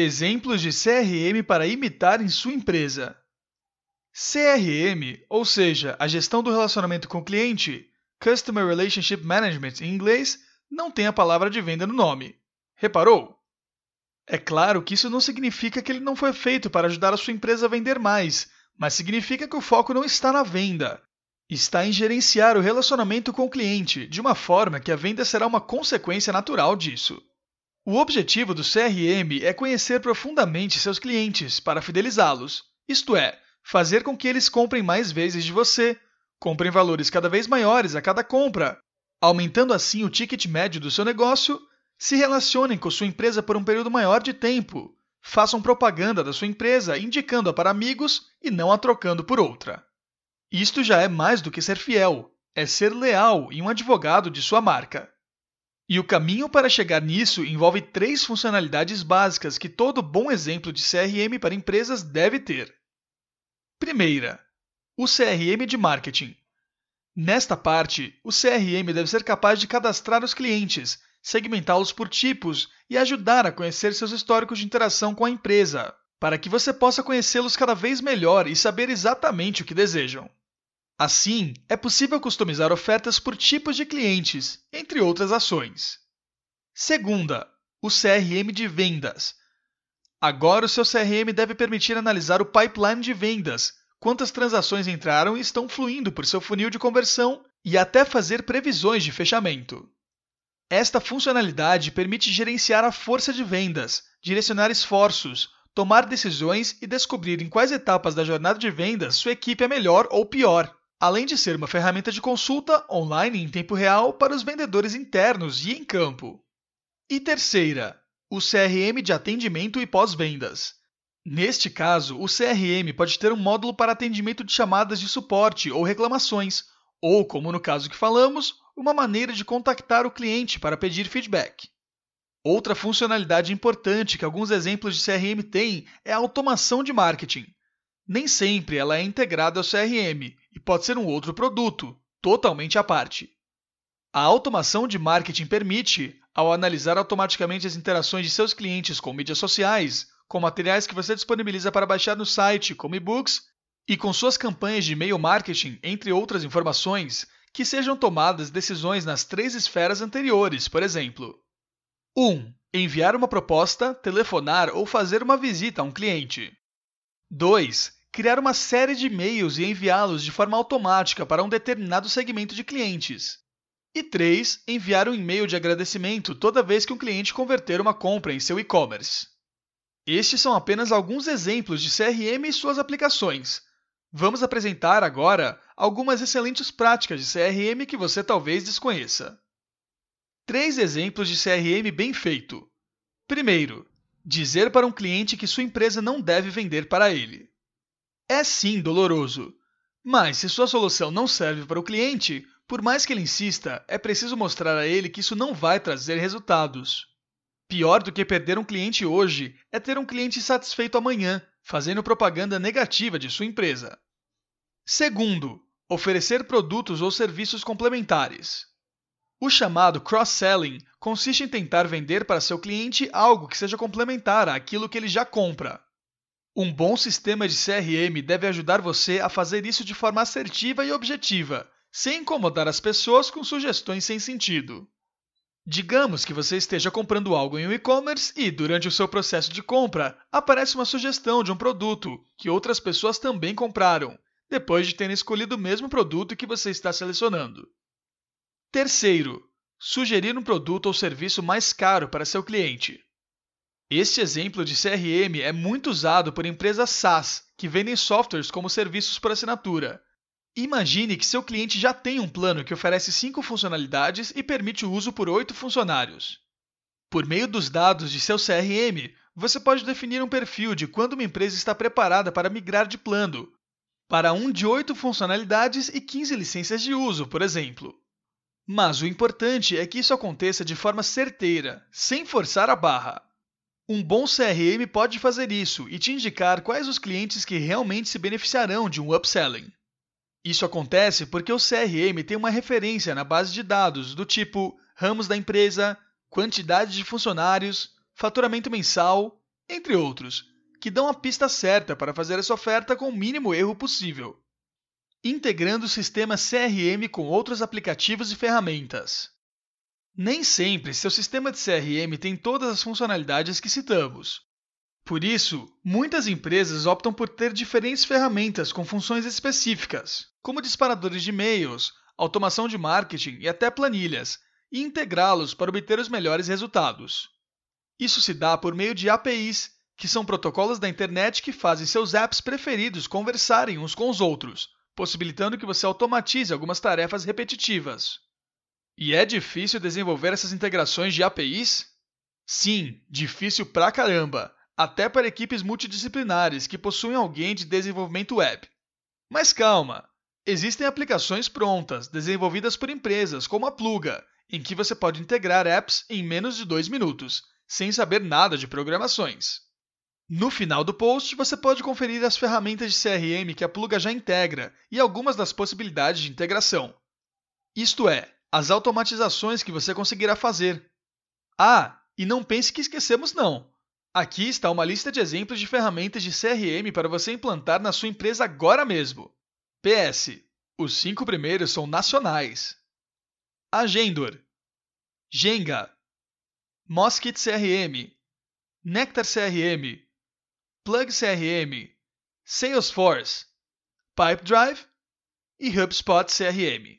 Exemplos de CRM para imitar em sua empresa. CRM, ou seja, a gestão do relacionamento com o cliente, Customer Relationship Management em inglês, não tem a palavra de venda no nome. Reparou? É claro que isso não significa que ele não foi feito para ajudar a sua empresa a vender mais, mas significa que o foco não está na venda. Está em gerenciar o relacionamento com o cliente, de uma forma que a venda será uma consequência natural disso. O objetivo do CRM é conhecer profundamente seus clientes para fidelizá-los, isto é, fazer com que eles comprem mais vezes de você, comprem valores cada vez maiores a cada compra, aumentando assim o ticket médio do seu negócio, se relacionem com sua empresa por um período maior de tempo, façam propaganda da sua empresa indicando-a para amigos e não a trocando por outra. Isto já é mais do que ser fiel, é ser leal e um advogado de sua marca. E o caminho para chegar nisso envolve três funcionalidades básicas que todo bom exemplo de CRM para empresas deve ter. Primeira, o CRM de marketing. Nesta parte, o CRM deve ser capaz de cadastrar os clientes, segmentá-los por tipos e ajudar a conhecer seus históricos de interação com a empresa, para que você possa conhecê-los cada vez melhor e saber exatamente o que desejam. Assim, é possível customizar ofertas por tipos de clientes, entre outras ações. Segunda, o CRM de vendas. Agora o seu CRM deve permitir analisar o pipeline de vendas, quantas transações entraram e estão fluindo por seu funil de conversão e até fazer previsões de fechamento. Esta funcionalidade permite gerenciar a força de vendas, direcionar esforços, tomar decisões e descobrir em quais etapas da jornada de vendas sua equipe é melhor ou pior além de ser uma ferramenta de consulta online em tempo real para os vendedores internos e em campo. E terceira, o CRM de atendimento e pós-vendas. Neste caso, o CRM pode ter um módulo para atendimento de chamadas de suporte ou reclamações, ou, como no caso que falamos, uma maneira de contactar o cliente para pedir feedback. Outra funcionalidade importante que alguns exemplos de CRM têm é a automação de marketing. Nem sempre ela é integrada ao CRM, e pode ser um outro produto, totalmente à parte. A automação de marketing permite, ao analisar automaticamente as interações de seus clientes com mídias sociais, com materiais que você disponibiliza para baixar no site, como e-books, e com suas campanhas de e-mail marketing, entre outras informações, que sejam tomadas decisões nas três esferas anteriores, por exemplo. 1. Um, enviar uma proposta, telefonar ou fazer uma visita a um cliente. 2 criar uma série de e-mails e enviá-los de forma automática para um determinado segmento de clientes. E 3. Enviar um e-mail de agradecimento toda vez que um cliente converter uma compra em seu e-commerce. Estes são apenas alguns exemplos de CRM e suas aplicações. Vamos apresentar agora algumas excelentes práticas de CRM que você talvez desconheça. Três exemplos de CRM bem feito. Primeiro, dizer para um cliente que sua empresa não deve vender para ele. É sim doloroso. Mas se sua solução não serve para o cliente, por mais que ele insista, é preciso mostrar a ele que isso não vai trazer resultados. Pior do que perder um cliente hoje é ter um cliente satisfeito amanhã, fazendo propaganda negativa de sua empresa. Segundo, oferecer produtos ou serviços complementares. O chamado cross-selling consiste em tentar vender para seu cliente algo que seja complementar àquilo que ele já compra. Um bom sistema de CRM deve ajudar você a fazer isso de forma assertiva e objetiva, sem incomodar as pessoas com sugestões sem sentido. Digamos que você esteja comprando algo em um e-commerce e, durante o seu processo de compra, aparece uma sugestão de um produto que outras pessoas também compraram, depois de terem escolhido o mesmo produto que você está selecionando. Terceiro, sugerir um produto ou serviço mais caro para seu cliente. Este exemplo de CRM é muito usado por empresas SaaS, que vendem softwares como serviços por assinatura. Imagine que seu cliente já tem um plano que oferece cinco funcionalidades e permite o uso por oito funcionários. Por meio dos dados de seu CRM, você pode definir um perfil de quando uma empresa está preparada para migrar de plano, para um de oito funcionalidades e 15 licenças de uso, por exemplo. Mas o importante é que isso aconteça de forma certeira, sem forçar a barra. Um bom CRM pode fazer isso e te indicar quais os clientes que realmente se beneficiarão de um upselling. Isso acontece porque o CRM tem uma referência na base de dados do tipo ramos da empresa, quantidade de funcionários, faturamento mensal, entre outros, que dão a pista certa para fazer essa oferta com o mínimo erro possível. Integrando o sistema CRM com outros aplicativos e ferramentas. Nem sempre seu sistema de CRM tem todas as funcionalidades que citamos. Por isso, muitas empresas optam por ter diferentes ferramentas com funções específicas, como disparadores de e-mails, automação de marketing e até planilhas, e integrá-los para obter os melhores resultados. Isso se dá por meio de APIs, que são protocolos da internet que fazem seus apps preferidos conversarem uns com os outros, possibilitando que você automatize algumas tarefas repetitivas. E é difícil desenvolver essas integrações de APIs? Sim, difícil pra caramba, até para equipes multidisciplinares que possuem alguém de desenvolvimento web. Mas calma, existem aplicações prontas, desenvolvidas por empresas como a Pluga, em que você pode integrar apps em menos de dois minutos, sem saber nada de programações. No final do post, você pode conferir as ferramentas de CRM que a Pluga já integra e algumas das possibilidades de integração. Isto é, as automatizações que você conseguirá fazer. Ah, e não pense que esquecemos não. Aqui está uma lista de exemplos de ferramentas de CRM para você implantar na sua empresa agora mesmo. PS. Os cinco primeiros são nacionais. Agendor, Jenga, Moskit CRM, Nectar CRM, Plug CRM, Salesforce, Pipedrive e HubSpot CRM.